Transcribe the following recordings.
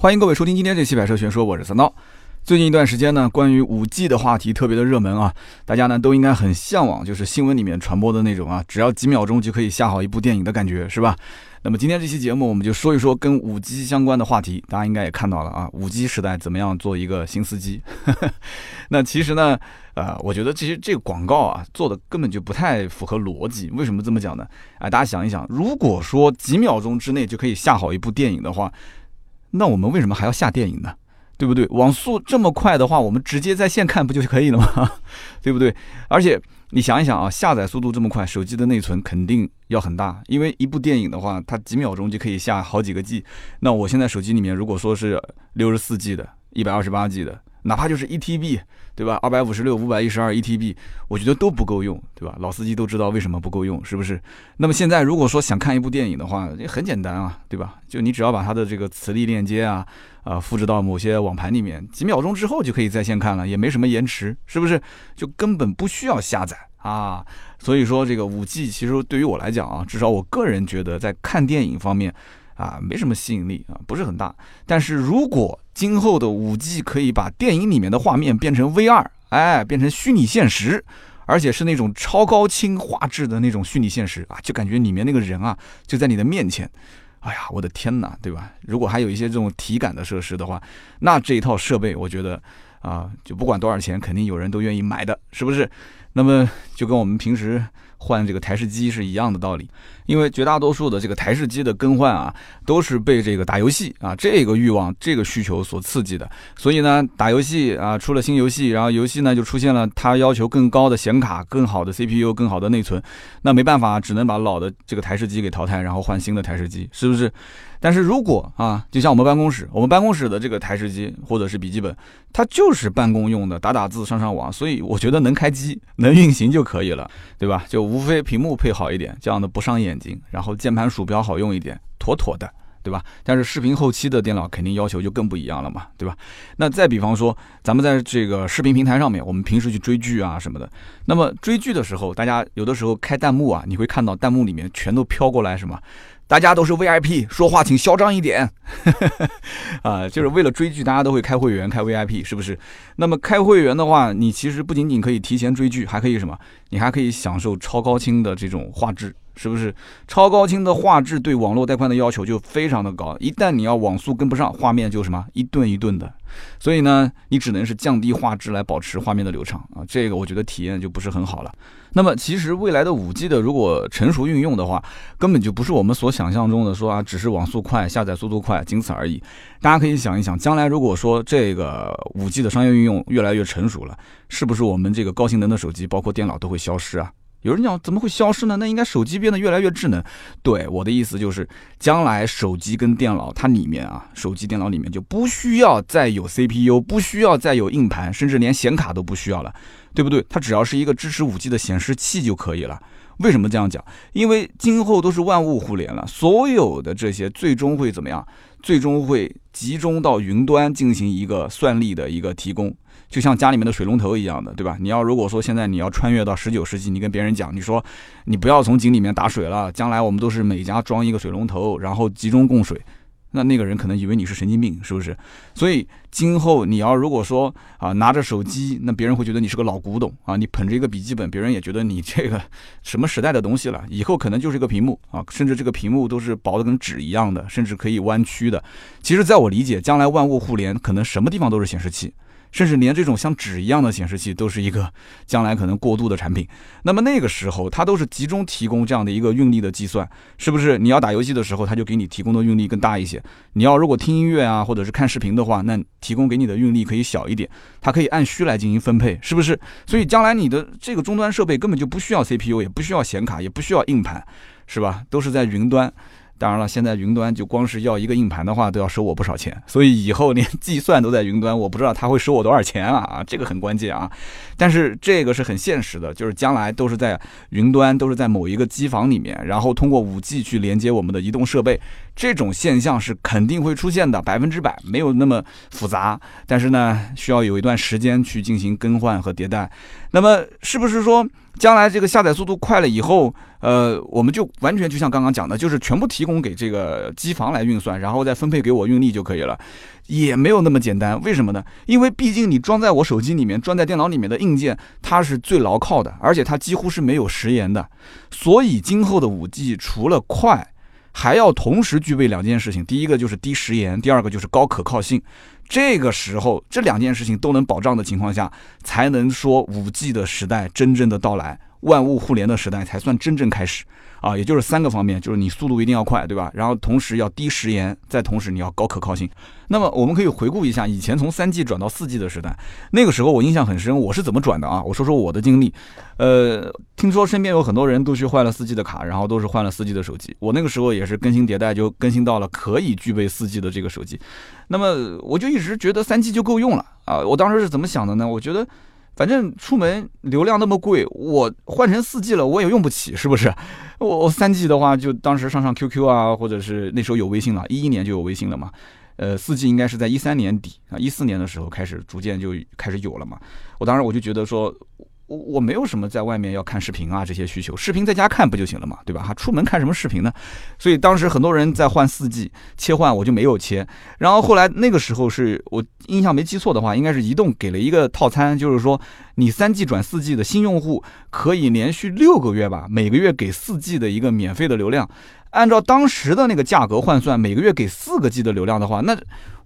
欢迎各位收听今天这期《百车全说》，我是三刀。最近一段时间呢，关于五 G 的话题特别的热门啊，大家呢都应该很向往，就是新闻里面传播的那种啊，只要几秒钟就可以下好一部电影的感觉，是吧？那么今天这期节目，我们就说一说跟五 G 相关的话题。大家应该也看到了啊，五 G 时代怎么样做一个新司机？那其实呢，呃，我觉得其实这个广告啊做的根本就不太符合逻辑。为什么这么讲呢？哎，大家想一想，如果说几秒钟之内就可以下好一部电影的话，那我们为什么还要下电影呢？对不对？网速这么快的话，我们直接在线看不就可以了吗？对不对？而且你想一想啊，下载速度这么快，手机的内存肯定要很大，因为一部电影的话，它几秒钟就可以下好几个 G。那我现在手机里面如果说是六十四 G 的、一百二十八 G 的。哪怕就是一 TB，对吧？二百五十六、五百一十二一 TB，我觉得都不够用，对吧？老司机都知道为什么不够用，是不是？那么现在如果说想看一部电影的话，也很简单啊，对吧？就你只要把它的这个磁力链接啊，啊，复制到某些网盘里面，几秒钟之后就可以在线看了，也没什么延迟，是不是？就根本不需要下载啊。所以说这个五 G 其实对于我来讲啊，至少我个人觉得在看电影方面。啊，没什么吸引力啊，不是很大。但是如果今后的五 G 可以把电影里面的画面变成 VR，哎，变成虚拟现实，而且是那种超高清画质的那种虚拟现实啊，就感觉里面那个人啊就在你的面前。哎呀，我的天哪，对吧？如果还有一些这种体感的设施的话，那这一套设备，我觉得啊，就不管多少钱，肯定有人都愿意买的，是不是？那么就跟我们平时。换这个台式机是一样的道理，因为绝大多数的这个台式机的更换啊，都是被这个打游戏啊这个欲望、这个需求所刺激的。所以呢，打游戏啊，出了新游戏，然后游戏呢就出现了它要求更高的显卡、更好的 CPU、更好的内存，那没办法，只能把老的这个台式机给淘汰，然后换新的台式机，是不是？但是如果啊，就像我们办公室，我们办公室的这个台式机或者是笔记本，它就是办公用的，打打字、上上网，所以我觉得能开机、能运行就可以了，对吧？就无非屏幕配好一点，这样的不伤眼睛，然后键盘、鼠标好用一点，妥妥的，对吧？但是视频后期的电脑肯定要求就更不一样了嘛，对吧？那再比方说，咱们在这个视频平台上面，我们平时去追剧啊什么的，那么追剧的时候，大家有的时候开弹幕啊，你会看到弹幕里面全都飘过来什么？大家都是 VIP，说话请嚣张一点，啊，就是为了追剧，大家都会开会员、开 VIP，是不是？那么开会员的话，你其实不仅仅可以提前追剧，还可以什么？你还可以享受超高清的这种画质。是不是超高清的画质对网络带宽的要求就非常的高？一旦你要网速跟不上，画面就什么一顿一顿的。所以呢，你只能是降低画质来保持画面的流畅啊。这个我觉得体验就不是很好了。那么其实未来的五 G 的如果成熟运用的话，根本就不是我们所想象中的说啊，只是网速快、下载速度快，仅此而已。大家可以想一想，将来如果说这个五 G 的商业运用越来越成熟了，是不是我们这个高性能的手机，包括电脑都会消失啊？有人讲怎么会消失呢？那应该手机变得越来越智能。对我的意思就是，将来手机跟电脑它里面啊，手机电脑里面就不需要再有 CPU，不需要再有硬盘，甚至连显卡都不需要了，对不对？它只要是一个支持五 G 的显示器就可以了。为什么这样讲？因为今后都是万物互联了，所有的这些最终会怎么样？最终会集中到云端进行一个算力的一个提供。就像家里面的水龙头一样的，对吧？你要如果说现在你要穿越到十九世纪，你跟别人讲，你说你不要从井里面打水了，将来我们都是每家装一个水龙头，然后集中供水，那那个人可能以为你是神经病，是不是？所以今后你要如果说啊拿着手机，那别人会觉得你是个老古董啊，你捧着一个笔记本，别人也觉得你这个什么时代的东西了。以后可能就是一个屏幕啊，甚至这个屏幕都是薄的跟纸一样的，甚至可以弯曲的。其实，在我理解，将来万物互联，可能什么地方都是显示器。甚至连这种像纸一样的显示器都是一个 将来可能过渡的产品。那么那个时候，它都是集中提供这样的一个运力的计算，是不是？你要打游戏的时候，它就给你提供的运力更大一些。你要如果听音乐啊，或者是看视频的话，那提供给你的运力可以小一点。它可以按需来进行分配，是不是？所以将来你的这个终端设备根本就不需要 CPU，也不需要显卡，也不需要硬盘，是吧？都是在云端。当然了，现在云端就光是要一个硬盘的话，都要收我不少钱。所以以后连计算都在云端，我不知道他会收我多少钱啊！这个很关键啊。但是这个是很现实的，就是将来都是在云端，都是在某一个机房里面，然后通过五 G 去连接我们的移动设备。这种现象是肯定会出现的，百分之百没有那么复杂。但是呢，需要有一段时间去进行更换和迭代。那么是不是说将来这个下载速度快了以后，呃，我们就完全就像刚刚讲的，就是全部提供给这个机房来运算，然后再分配给我运力就可以了，也没有那么简单。为什么呢？因为毕竟你装在我手机里面、装在电脑里面的硬件，它是最牢靠的，而且它几乎是没有食盐的。所以今后的五 G 除了快，还要同时具备两件事情：第一个就是低食盐，第二个就是高可靠性。这个时候，这两件事情都能保障的情况下，才能说五 G 的时代真正的到来，万物互联的时代才算真正开始。啊，也就是三个方面，就是你速度一定要快，对吧？然后同时要低时延，再同时你要高可靠性。那么我们可以回顾一下以前从三 G 转到四 G 的时代，那个时候我印象很深，我是怎么转的啊？我说说我的经历。呃，听说身边有很多人都去换了四 G 的卡，然后都是换了四 G 的手机。我那个时候也是更新迭代，就更新到了可以具备四 G 的这个手机。那么我就一直觉得三 G 就够用了啊！我当时是怎么想的呢？我觉得。反正出门流量那么贵，我换成四 G 了，我也用不起，是不是？我我三 G 的话，就当时上上 QQ 啊，或者是那时候有微信了，一一年就有微信了嘛。呃，四 G 应该是在一三年底啊，一四年的时候开始逐渐就开始有了嘛。我当时我就觉得说。我我没有什么在外面要看视频啊这些需求，视频在家看不就行了嘛，对吧？还出门看什么视频呢？所以当时很多人在换四 G 切换，我就没有切。然后后来那个时候是我印象没记错的话，应该是移动给了一个套餐，就是说你三 G 转四 G 的新用户可以连续六个月吧，每个月给四 G 的一个免费的流量。按照当时的那个价格换算，每个月给四个 G 的流量的话，那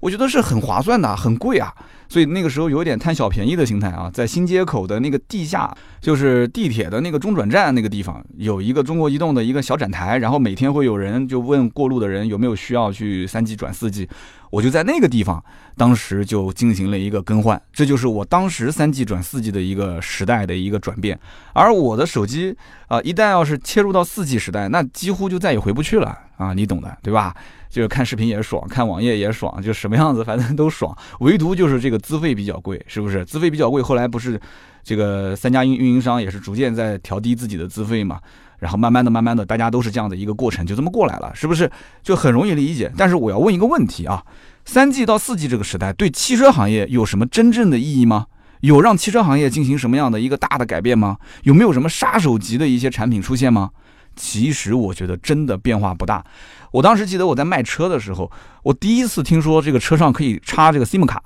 我觉得是很划算的，很贵啊。所以那个时候有点贪小便宜的心态啊，在新街口的那个地下，就是地铁的那个中转站那个地方，有一个中国移动的一个小展台，然后每天会有人就问过路的人有没有需要去三 G 转四 G，我就在那个地方，当时就进行了一个更换，这就是我当时三 G 转四 G 的一个时代的一个转变。而我的手机啊，一旦要是切入到四 G 时代，那几乎就再也回不去了啊，你懂的，对吧？就是看视频也爽，看网页也爽，就什么样子反正都爽，唯独就是这个资费比较贵，是不是？资费比较贵，后来不是这个三家运运营商也是逐渐在调低自己的资费嘛，然后慢慢的、慢慢的，大家都是这样的一个过程，就这么过来了，是不是？就很容易理解。但是我要问一个问题啊，三 G 到四 G 这个时代对汽车行业有什么真正的意义吗？有让汽车行业进行什么样的一个大的改变吗？有没有什么杀手级的一些产品出现吗？其实我觉得真的变化不大。我当时记得我在卖车的时候，我第一次听说这个车上可以插这个 SIM 卡，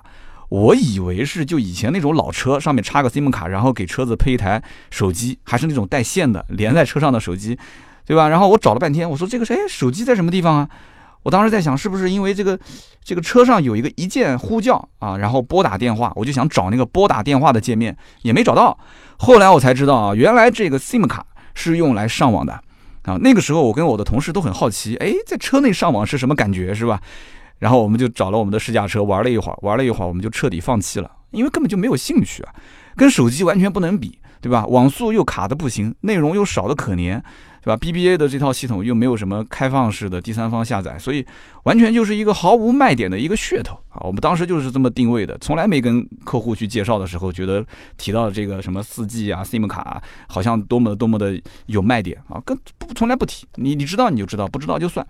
我以为是就以前那种老车上面插个 SIM 卡，然后给车子配一台手机，还是那种带线的连在车上的手机，对吧？然后我找了半天，我说这个是哎手机在什么地方啊？我当时在想是不是因为这个这个车上有一个一键呼叫啊，然后拨打电话，我就想找那个拨打电话的界面，也没找到。后来我才知道啊，原来这个 SIM 卡是用来上网的。啊，那个时候我跟我的同事都很好奇，哎，在车内上网是什么感觉，是吧？然后我们就找了我们的试驾车玩了一会儿，玩了一会儿，我们就彻底放弃了，因为根本就没有兴趣啊，跟手机完全不能比，对吧？网速又卡的不行，内容又少的可怜。对吧？BBA 的这套系统又没有什么开放式的第三方下载，所以完全就是一个毫无卖点的一个噱头啊！我们当时就是这么定位的，从来没跟客户去介绍的时候，觉得提到这个什么四 G 啊、SIM 卡啊，好像多么多么的有卖点啊，跟从来不提。你你知道你就知道，不知道就算。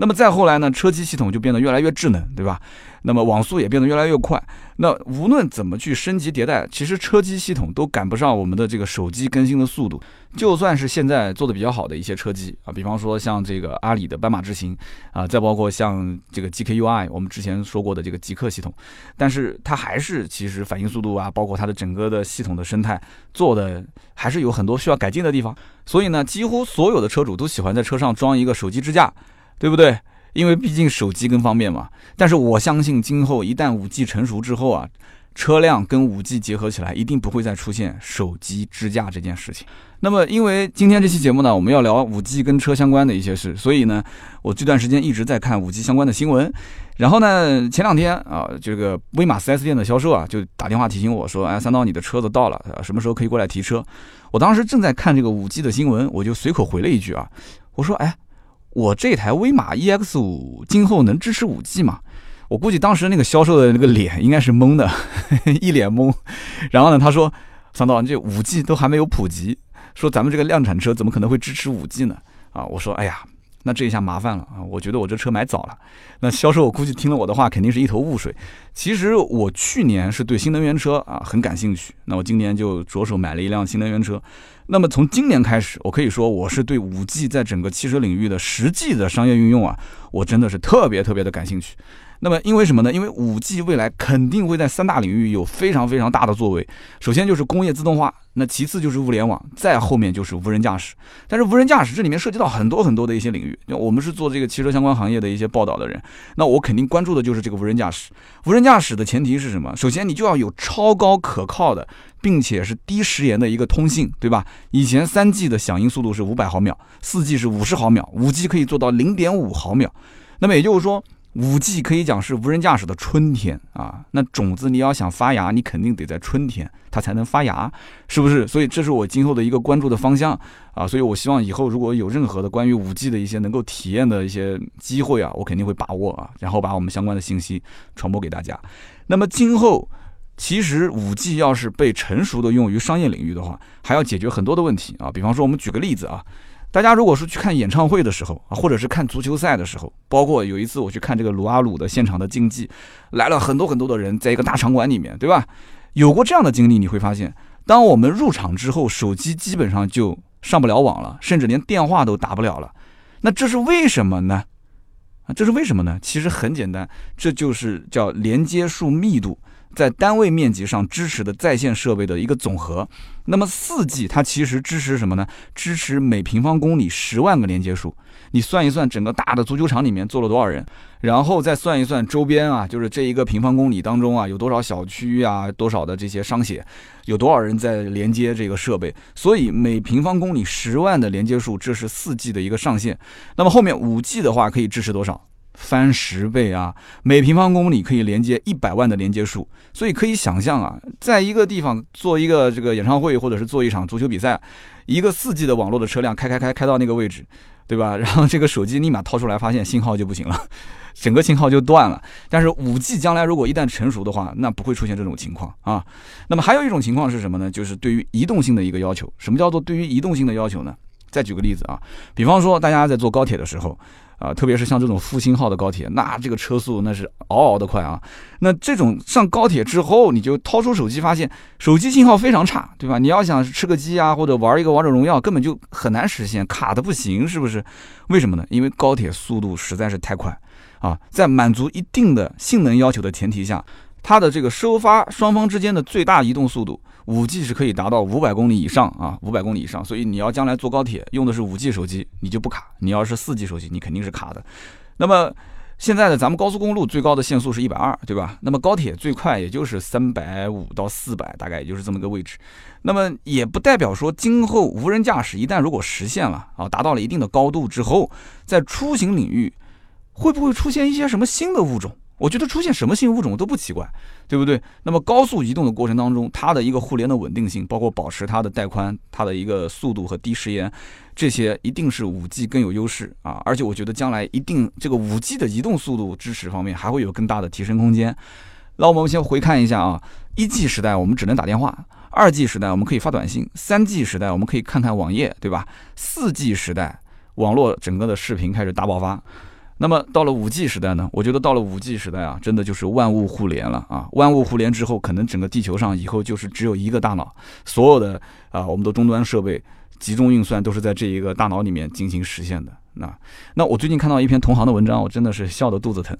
那么再后来呢，车机系统就变得越来越智能，对吧？那么网速也变得越来越快。那无论怎么去升级迭代，其实车机系统都赶不上我们的这个手机更新的速度。就算是现在做的比较好的一些车机啊，比方说像这个阿里的斑马智行啊，再包括像这个 GKUI，我们之前说过的这个极客系统，但是它还是其实反应速度啊，包括它的整个的系统的生态做的还是有很多需要改进的地方。所以呢，几乎所有的车主都喜欢在车上装一个手机支架。对不对？因为毕竟手机更方便嘛。但是我相信，今后一旦五 G 成熟之后啊，车辆跟五 G 结合起来，一定不会再出现手机支架这件事情。那么，因为今天这期节目呢，我们要聊五 G 跟车相关的一些事，所以呢，我这段时间一直在看五 G 相关的新闻。然后呢，前两天啊，这个威马 4S 店的销售啊，就打电话提醒我说：“哎，三刀，你的车子到了，什么时候可以过来提车？”我当时正在看这个五 G 的新闻，我就随口回了一句啊，我说：“哎。”我这台威马 EX 五今后能支持五 G 吗？我估计当时那个销售的那个脸应该是懵的，一脸懵。然后呢，他说：“三刀，这五 G 都还没有普及，说咱们这个量产车怎么可能会支持五 G 呢？”啊，我说：“哎呀，那这一下麻烦了啊！我觉得我这车买早了。那销售我估计听了我的话，肯定是一头雾水。其实我去年是对新能源车啊很感兴趣，那我今年就着手买了一辆新能源车。那么从今年开始，我可以说我是对五 G 在整个汽车领域的实际的商业运用啊，我真的是特别特别的感兴趣。那么，因为什么呢？因为五 G 未来肯定会在三大领域有非常非常大的作为。首先就是工业自动化，那其次就是物联网，再后面就是无人驾驶。但是无人驾驶这里面涉及到很多很多的一些领域。我们是做这个汽车相关行业的一些报道的人，那我肯定关注的就是这个无人驾驶。无人驾驶的前提是什么？首先你就要有超高可靠的，并且是低时延的一个通信，对吧？以前三 G 的响应速度是五百毫秒，四 G 是五十毫秒，五 G 可以做到零点五毫秒。那么也就是说。五 G 可以讲是无人驾驶的春天啊，那种子你要想发芽，你肯定得在春天它才能发芽，是不是？所以这是我今后的一个关注的方向啊，所以我希望以后如果有任何的关于五 G 的一些能够体验的一些机会啊，我肯定会把握啊，然后把我们相关的信息传播给大家。那么今后其实五 G 要是被成熟的用于商业领域的话，还要解决很多的问题啊，比方说我们举个例子啊。大家如果是去看演唱会的时候啊，或者是看足球赛的时候，包括有一次我去看这个鲁阿鲁的现场的竞技，来了很多很多的人，在一个大场馆里面，对吧？有过这样的经历，你会发现，当我们入场之后，手机基本上就上不了网了，甚至连电话都打不了了。那这是为什么呢？啊，这是为什么呢？其实很简单，这就是叫连接数密度。在单位面积上支持的在线设备的一个总和，那么四 G 它其实支持什么呢？支持每平方公里十万个连接数。你算一算，整个大的足球场里面坐了多少人，然后再算一算周边啊，就是这一个平方公里当中啊，有多少小区啊，多少的这些商写，有多少人在连接这个设备。所以每平方公里十万的连接数，这是四 G 的一个上限。那么后面五 G 的话，可以支持多少？翻十倍啊！每平方公里可以连接一百万的连接数，所以可以想象啊，在一个地方做一个这个演唱会，或者是做一场足球比赛，一个四 G 的网络的车辆开开开开到那个位置，对吧？然后这个手机立马掏出来，发现信号就不行了，整个信号就断了。但是五 G 将来如果一旦成熟的话，那不会出现这种情况啊。那么还有一种情况是什么呢？就是对于移动性的一个要求。什么叫做对于移动性的要求呢？再举个例子啊，比方说大家在坐高铁的时候。啊，特别是像这种复兴号的高铁，那这个车速那是嗷嗷的快啊。那这种上高铁之后，你就掏出手机，发现手机信号非常差，对吧？你要想吃个鸡啊，或者玩一个王者荣耀，根本就很难实现，卡的不行，是不是？为什么呢？因为高铁速度实在是太快啊，在满足一定的性能要求的前提下，它的这个收发双方之间的最大移动速度。五 G 是可以达到五百公里以上啊，五百公里以上，所以你要将来坐高铁用的是五 G 手机，你就不卡；你要是四 G 手机，你肯定是卡的。那么现在的咱们高速公路最高的限速是一百二，对吧？那么高铁最快也就是三百五到四百，大概也就是这么个位置。那么也不代表说今后无人驾驶一旦如果实现了啊，达到了一定的高度之后，在出行领域会不会出现一些什么新的物种？我觉得出现什么新物种都不奇怪，对不对？那么高速移动的过程当中，它的一个互联的稳定性，包括保持它的带宽、它的一个速度和低时延，这些一定是五 G 更有优势啊！而且我觉得将来一定这个五 G 的移动速度支持方面还会有更大的提升空间。那我们先回看一下啊，一 G 时代我们只能打电话，二 G 时代我们可以发短信，三 G 时代我们可以看看网页，对吧？四 G 时代网络整个的视频开始大爆发。那么到了五 G 时代呢？我觉得到了五 G 时代啊，真的就是万物互联了啊！万物互联之后，可能整个地球上以后就是只有一个大脑，所有的啊我们的终端设备、集中运算都是在这一个大脑里面进行实现的。那那我最近看到一篇同行的文章，我真的是笑得肚子疼。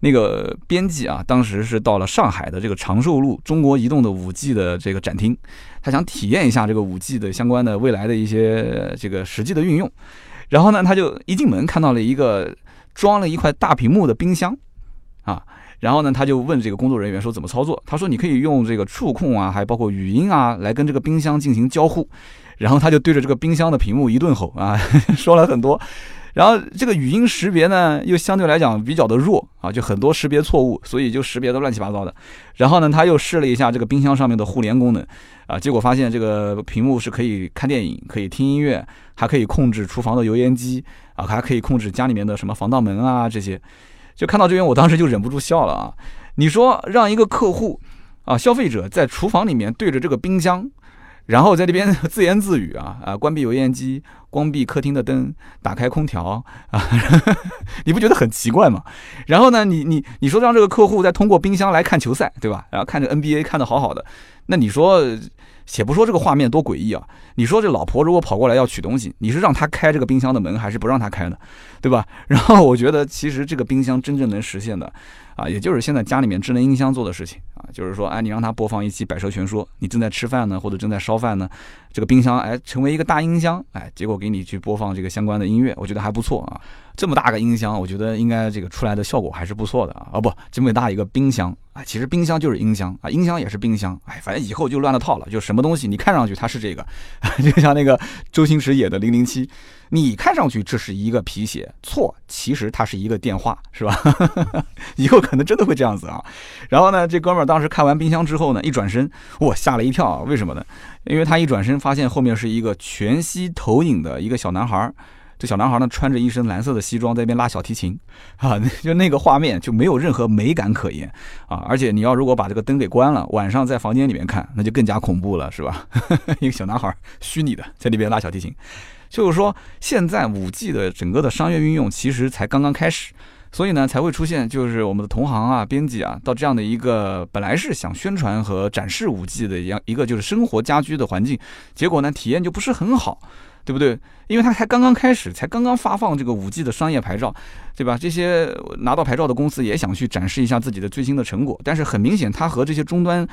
那个编辑啊，当时是到了上海的这个长寿路中国移动的五 G 的这个展厅，他想体验一下这个五 G 的相关的未来的一些这个实际的运用。然后呢，他就一进门看到了一个。装了一块大屏幕的冰箱，啊，然后呢，他就问这个工作人员说怎么操作？他说你可以用这个触控啊，还包括语音啊，来跟这个冰箱进行交互。然后他就对着这个冰箱的屏幕一顿吼啊，说了很多。然后这个语音识别呢，又相对来讲比较的弱啊，就很多识别错误，所以就识别的乱七八糟的。然后呢，他又试了一下这个冰箱上面的互联功能，啊，结果发现这个屏幕是可以看电影、可以听音乐，还可以控制厨房的油烟机啊，还可以控制家里面的什么防盗门啊这些。就看到这边，我当时就忍不住笑了啊！你说让一个客户啊，消费者在厨房里面对着这个冰箱。然后在这边 自言自语啊啊，关闭油烟机，关闭客厅的灯，打开空调啊，你不觉得很奇怪吗？然后呢，你你你说让这个客户再通过冰箱来看球赛，对吧？然后看着 NBA 看的好好的，那你说？且不说这个画面多诡异啊！你说这老婆如果跑过来要取东西，你是让她开这个冰箱的门，还是不让她开呢？对吧？然后我觉得，其实这个冰箱真正能实现的，啊，也就是现在家里面智能音箱做的事情啊，就是说，哎，你让它播放一期《百蛇全说》，你正在吃饭呢，或者正在烧饭呢，这个冰箱哎成为一个大音箱，哎，结果给你去播放这个相关的音乐，我觉得还不错啊。这么大个音箱，我觉得应该这个出来的效果还是不错的啊！啊不，这么大一个冰箱啊，其实冰箱就是音箱啊，音箱也是冰箱，哎，反正以后就乱了套了，就什么东西你看上去它是这个，就像那个周星驰演的零零七，你看上去这是一个皮鞋，错，其实它是一个电话，是吧？以后可能真的会这样子啊。然后呢，这哥们儿当时看完冰箱之后呢，一转身，我，吓了一跳，为什么呢？因为他一转身发现后面是一个全息投影的一个小男孩儿。这小男孩呢，穿着一身蓝色的西装，在那边拉小提琴，啊，就那个画面就没有任何美感可言啊！而且你要如果把这个灯给关了，晚上在房间里面看，那就更加恐怖了，是吧？一个小男孩，虚拟的，在那边拉小提琴，就是说，现在五 G 的整个的商业运用其实才刚刚开始，所以呢，才会出现就是我们的同行啊、编辑啊，到这样的一个本来是想宣传和展示五 G 的一样一个就是生活家居的环境，结果呢，体验就不是很好。对不对？因为它才刚刚开始，才刚刚发放这个五 G 的商业牌照，对吧？这些拿到牌照的公司也想去展示一下自己的最新的成果，但是很明显，它和这些终端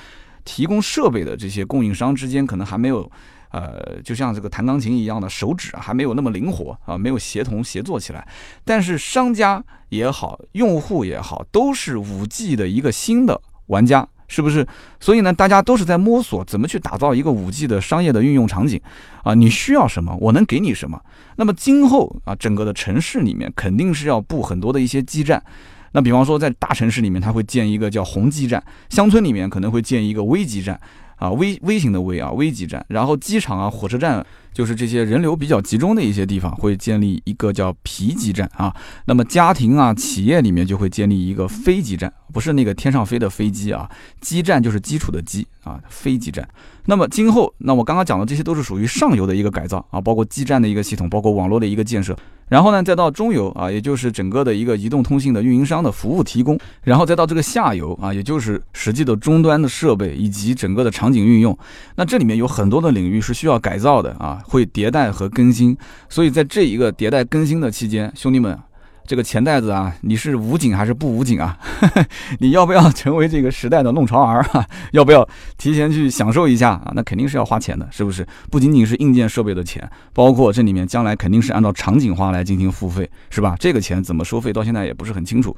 提供设备的这些供应商之间可能还没有，呃，就像这个弹钢琴一样的手指还没有那么灵活啊，没有协同协作起来。但是商家也好，用户也好，都是五 G 的一个新的玩家。是不是？所以呢，大家都是在摸索怎么去打造一个五 G 的商业的运用场景啊？你需要什么，我能给你什么。那么今后啊，整个的城市里面肯定是要布很多的一些基站。那比方说，在大城市里面，它会建一个叫红基站；乡村里面可能会建一个微基站啊，微微型的微啊，微基站。然后机场啊，火车站。就是这些人流比较集中的一些地方，会建立一个叫皮基站啊。那么家庭啊、企业里面就会建立一个飞机站，不是那个天上飞的飞机啊，基站就是基础的基啊，飞机站。那么今后，那我刚刚讲的这些都是属于上游的一个改造啊，包括基站的一个系统，包括网络的一个建设。然后呢，再到中游啊，也就是整个的一个移动通信的运营商的服务提供，然后再到这个下游啊，也就是实际的终端的设备以及整个的场景运用。那这里面有很多的领域是需要改造的啊。会迭代和更新，所以在这一个迭代更新的期间，兄弟们，这个钱袋子啊，你是武警还是不武警啊？你要不要成为这个时代的弄潮儿啊？要不要提前去享受一下啊？那肯定是要花钱的，是不是？不仅仅是硬件设备的钱，包括这里面将来肯定是按照场景化来进行付费，是吧？这个钱怎么收费，到现在也不是很清楚。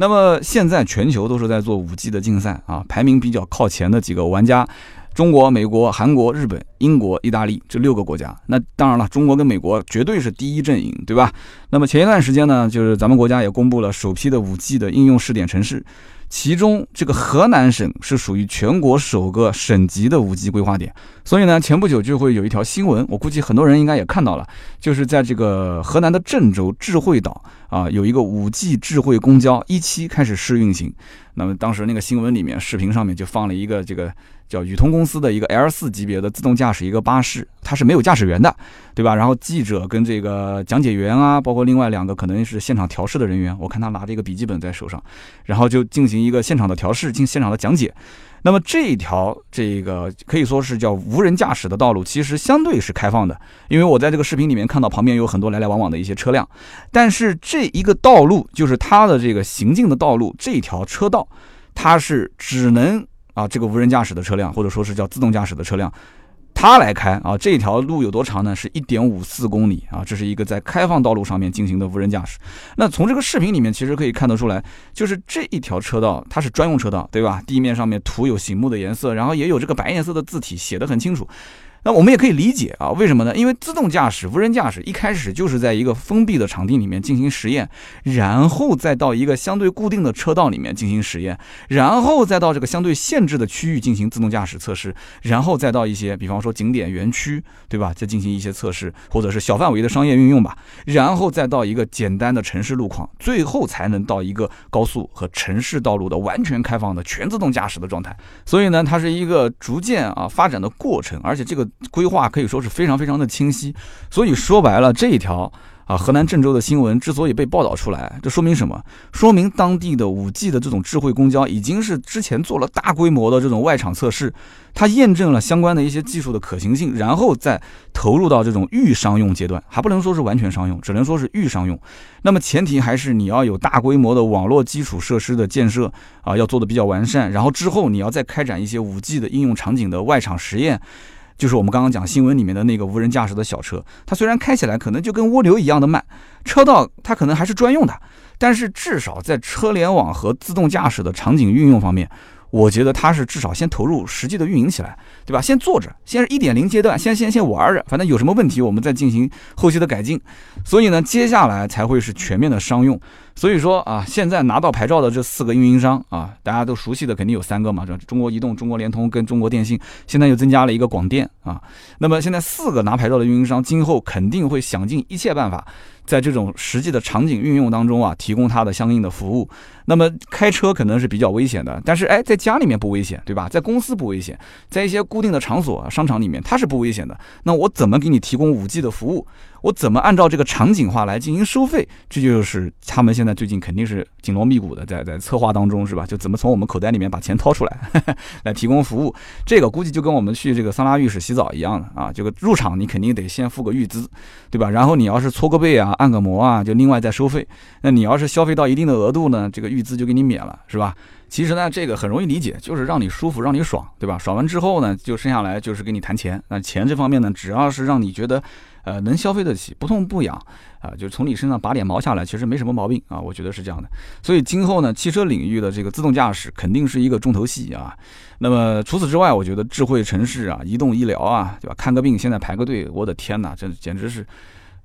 那么现在全球都是在做五 G 的竞赛啊，排名比较靠前的几个玩家。中国、美国、韩国、日本、英国、意大利这六个国家，那当然了，中国跟美国绝对是第一阵营，对吧？那么前一段时间呢，就是咱们国家也公布了首批的五 G 的应用试点城市，其中这个河南省是属于全国首个省级的五 G 规划点。所以呢，前不久就会有一条新闻，我估计很多人应该也看到了，就是在这个河南的郑州智慧岛啊，有一个五 G 智慧公交一期开始试运行。那么当时那个新闻里面，视频上面就放了一个这个。叫宇通公司的一个 L 四级别的自动驾驶一个巴士，它是没有驾驶员的，对吧？然后记者跟这个讲解员啊，包括另外两个可能是现场调试的人员，我看他拿着一个笔记本在手上，然后就进行一个现场的调试，进现场的讲解。那么这一条这个可以说是叫无人驾驶的道路，其实相对是开放的，因为我在这个视频里面看到旁边有很多来来往往的一些车辆，但是这一个道路就是它的这个行进的道路，这条车道它是只能。啊，这个无人驾驶的车辆，或者说是叫自动驾驶的车辆，他来开啊，这条路有多长呢？是一点五四公里啊，这是一个在开放道路上面进行的无人驾驶。那从这个视频里面其实可以看得出来，就是这一条车道它是专用车道，对吧？地面上面涂有醒目的颜色，然后也有这个白颜色的字体，写的很清楚。那我们也可以理解啊，为什么呢？因为自动驾驶、无人驾驶一开始就是在一个封闭的场地里面进行实验，然后再到一个相对固定的车道里面进行实验，然后再到这个相对限制的区域进行自动驾驶测试，然后再到一些，比方说景点园区，对吧？再进行一些测试，或者是小范围的商业运用吧，然后再到一个简单的城市路况，最后才能到一个高速和城市道路的完全开放的全自动驾驶的状态。所以呢，它是一个逐渐啊发展的过程，而且这个。规划可以说是非常非常的清晰。所以说白了，这一条。啊，河南郑州的新闻之所以被报道出来，这说明什么？说明当地的五 G 的这种智慧公交已经是之前做了大规模的这种外场测试，它验证了相关的一些技术的可行性，然后再投入到这种预商用阶段，还不能说是完全商用，只能说是预商用。那么前提还是你要有大规模的网络基础设施的建设啊，要做的比较完善，然后之后你要再开展一些五 G 的应用场景的外场实验。就是我们刚刚讲新闻里面的那个无人驾驶的小车，它虽然开起来可能就跟蜗牛一样的慢，车道它可能还是专用的，但是至少在车联网和自动驾驶的场景运用方面。我觉得它是至少先投入实际的运营起来，对吧？先做着，先是一点零阶段，先先先玩着，反正有什么问题我们再进行后期的改进。所以呢，接下来才会是全面的商用。所以说啊，现在拿到牌照的这四个运营商啊，大家都熟悉的肯定有三个嘛，这中国移动、中国联通跟中国电信，现在又增加了一个广电啊。那么现在四个拿牌照的运营商，今后肯定会想尽一切办法。在这种实际的场景运用当中啊，提供它的相应的服务。那么开车可能是比较危险的，但是哎，在家里面不危险，对吧？在公司不危险，在一些固定的场所、商场里面它是不危险的。那我怎么给你提供五 G 的服务？我怎么按照这个场景化来进行收费？这就是他们现在最近肯定是紧锣密鼓的在在策划当中，是吧？就怎么从我们口袋里面把钱掏出来 来提供服务？这个估计就跟我们去这个桑拿浴室洗澡一样的啊！这个入场你肯定得先付个预资，对吧？然后你要是搓个背啊、按个摩啊，就另外再收费。那你要是消费到一定的额度呢，这个预资就给你免了，是吧？其实呢，这个很容易理解，就是让你舒服，让你爽，对吧？爽完之后呢，就剩下来就是给你谈钱。那钱这方面呢，只要是让你觉得。呃，能消费得起，不痛不痒啊，就从你身上拔点毛下来，其实没什么毛病啊，我觉得是这样的。所以今后呢，汽车领域的这个自动驾驶肯定是一个重头戏啊。那么除此之外，我觉得智慧城市啊，移动医疗啊，对吧？看个病现在排个队，我的天哪，这简直是，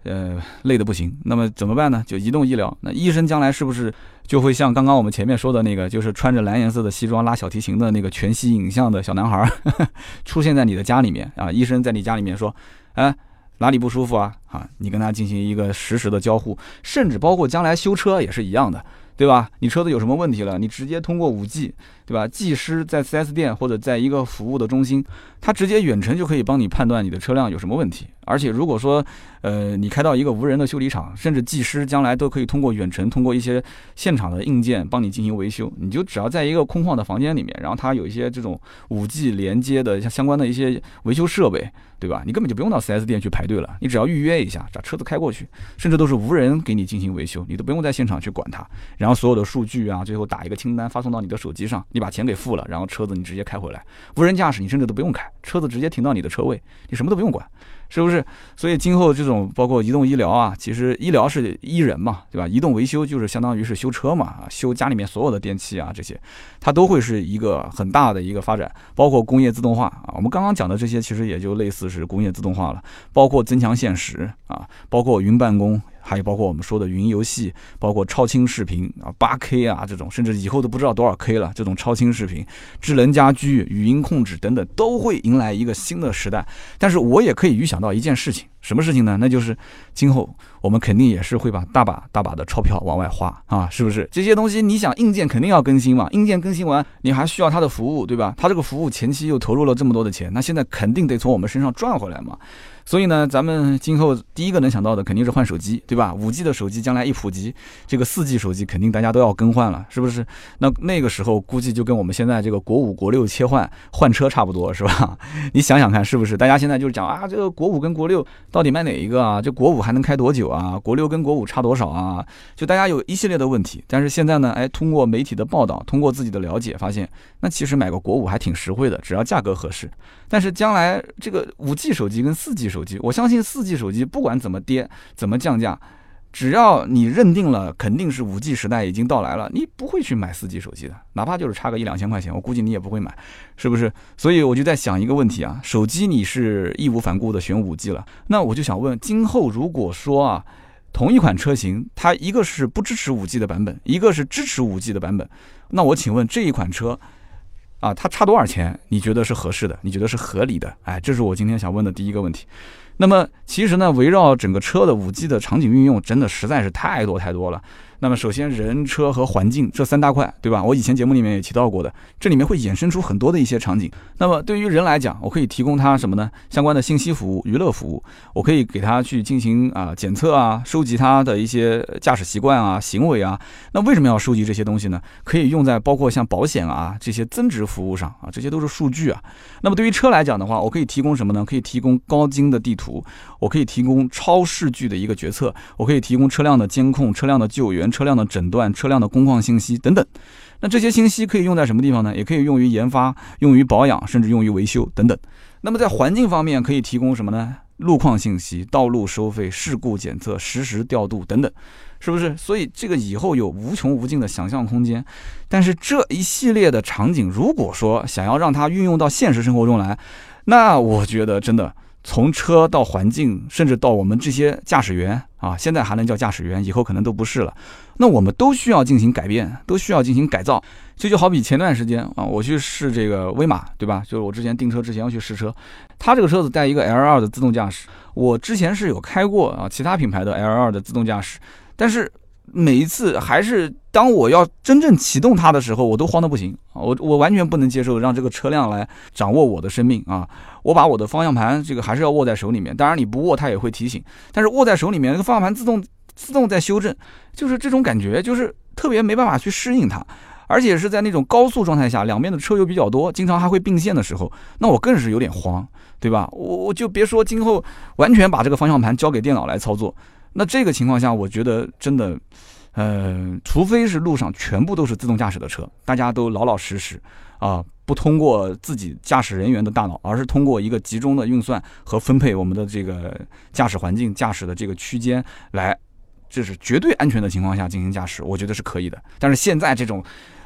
呃，累得不行。那么怎么办呢？就移动医疗，那医生将来是不是就会像刚刚我们前面说的那个，就是穿着蓝颜色的西装拉小提琴的那个全息影像的小男孩，出现在你的家里面啊？医生在你家里面说，哎。哪里不舒服啊？啊，你跟他进行一个实时的交互，甚至包括将来修车也是一样的，对吧？你车子有什么问题了，你直接通过五 G，对吧？技师在 4S 店或者在一个服务的中心，他直接远程就可以帮你判断你的车辆有什么问题。而且如果说，呃，你开到一个无人的修理厂，甚至技师将来都可以通过远程，通过一些现场的硬件帮你进行维修。你就只要在一个空旷的房间里面，然后它有一些这种五 G 连接的像相关的一些维修设备。对吧？你根本就不用到 4S 店去排队了，你只要预约一下，把车子开过去，甚至都是无人给你进行维修，你都不用在现场去管它。然后所有的数据啊，最后打一个清单发送到你的手机上，你把钱给付了，然后车子你直接开回来，无人驾驶你甚至都不用开，车子直接停到你的车位，你什么都不用管。是不是？所以今后这种包括移动医疗啊，其实医疗是医人嘛，对吧？移动维修就是相当于是修车嘛，啊，修家里面所有的电器啊，这些它都会是一个很大的一个发展。包括工业自动化啊，我们刚刚讲的这些其实也就类似是工业自动化了。包括增强现实啊，包括云办公。还有包括我们说的云游戏，包括超清视频啊，八 K 啊这种，甚至以后都不知道多少 K 了。这种超清视频、智能家居、语音控制等等，都会迎来一个新的时代。但是我也可以预想到一件事情，什么事情呢？那就是今后我们肯定也是会把大把大把的钞票往外花啊，是不是？这些东西你想，硬件肯定要更新嘛，硬件更新完，你还需要它的服务，对吧？它这个服务前期又投入了这么多的钱，那现在肯定得从我们身上赚回来嘛。所以呢，咱们今后第一个能想到的肯定是换手机，对吧？五 G 的手机将来一普及，这个四 G 手机肯定大家都要更换了，是不是？那那个时候估计就跟我们现在这个国五、国六切换换车差不多，是吧？你想想看，是不是？大家现在就是讲啊，这个国五跟国六到底买哪一个啊？这国五还能开多久啊？国六跟国五差多少啊？就大家有一系列的问题。但是现在呢，哎，通过媒体的报道，通过自己的了解，发现那其实买个国五还挺实惠的，只要价格合适。但是将来这个五 G 手机跟四 G 手机，我相信四 G 手机不管怎么跌，怎么降价，只要你认定了肯定是五 G 时代已经到来了，你不会去买四 G 手机的，哪怕就是差个一两千块钱，我估计你也不会买，是不是？所以我就在想一个问题啊，手机你是义无反顾的选五 G 了，那我就想问，今后如果说啊，同一款车型，它一个是不支持五 G 的版本，一个是支持五 G 的版本，那我请问这一款车？啊，它差多少钱？你觉得是合适的？你觉得是合理的？哎，这是我今天想问的第一个问题。那么，其实呢，围绕整个车的五 G 的场景运用，真的实在是太多太多了。那么首先人车和环境这三大块，对吧？我以前节目里面也提到过的，这里面会衍生出很多的一些场景。那么对于人来讲，我可以提供他什么呢？相关的信息服务、娱乐服务，我可以给他去进行啊检测啊，收集他的一些驾驶习惯啊、行为啊。那为什么要收集这些东西呢？可以用在包括像保险啊这些增值服务上啊，这些都是数据啊。那么对于车来讲的话，我可以提供什么呢？可以提供高精的地图，我可以提供超视距的一个决策，我可以提供车辆的监控、车辆的救援。车辆的诊断、车辆的工况信息等等，那这些信息可以用在什么地方呢？也可以用于研发、用于保养，甚至用于维修等等。那么在环境方面，可以提供什么呢？路况信息、道路收费、事故检测、实时调度等等，是不是？所以这个以后有无穷无尽的想象空间。但是这一系列的场景，如果说想要让它运用到现实生活中来，那我觉得真的。从车到环境，甚至到我们这些驾驶员啊，现在还能叫驾驶员，以后可能都不是了。那我们都需要进行改变，都需要进行改造。这就好比前段时间啊，我去试这个威马，对吧？就是我之前订车之前要去试车，它这个车子带一个 L2 的自动驾驶。我之前是有开过啊，其他品牌的 L2 的自动驾驶，但是。每一次还是当我要真正启动它的时候，我都慌得不行！我我完全不能接受让这个车辆来掌握我的生命啊！我把我的方向盘这个还是要握在手里面，当然你不握它也会提醒，但是握在手里面那个方向盘自动自动在修正，就是这种感觉，就是特别没办法去适应它，而且是在那种高速状态下，两边的车又比较多，经常还会并线的时候，那我更是有点慌，对吧？我我就别说今后完全把这个方向盘交给电脑来操作。那这个情况下，我觉得真的，呃，除非是路上全部都是自动驾驶的车，大家都老老实实啊，不通过自己驾驶人员的大脑，而是通过一个集中的运算和分配我们的这个驾驶环境、驾驶的这个区间来，这是绝对安全的情况下进行驾驶，我觉得是可以的。但是现在这种，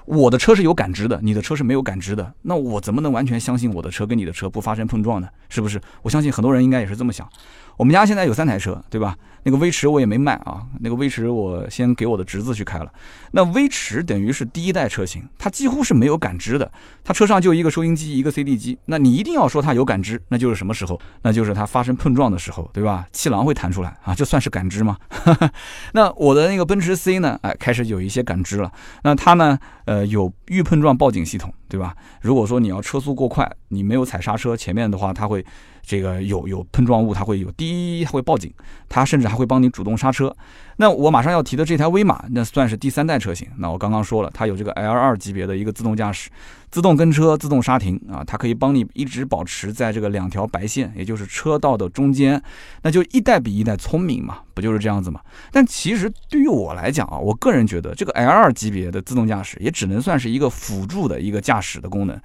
我的车是有感知的，你的车是没有感知的，那我怎么能完全相信我的车跟你的车不发生碰撞呢？是不是？我相信很多人应该也是这么想。我们家现在有三台车，对吧？那个威驰我也没卖啊，那个威驰我先给我的侄子去开了。那威驰等于是第一代车型，它几乎是没有感知的，它车上就一个收音机，一个 CD 机。那你一定要说它有感知，那就是什么时候？那就是它发生碰撞的时候，对吧？气囊会弹出来啊，这算是感知吗？那我的那个奔驰 C 呢？哎，开始有一些感知了。那它呢？呃，有预碰撞报警系统，对吧？如果说你要车速过快，你没有踩刹车，前面的话它会。这个有有碰撞物，它会有滴，它会报警，它甚至还会帮你主动刹车。那我马上要提的这台威马，那算是第三代车型。那我刚刚说了，它有这个 L2 级别的一个自动驾驶、自动跟车、自动刹停啊，它可以帮你一直保持在这个两条白线，也就是车道的中间，那就一代比一代聪明嘛，不就是这样子嘛？但其实对于我来讲啊，我个人觉得这个 L2 级别的自动驾驶也只能算是一个辅助的一个驾驶的功能。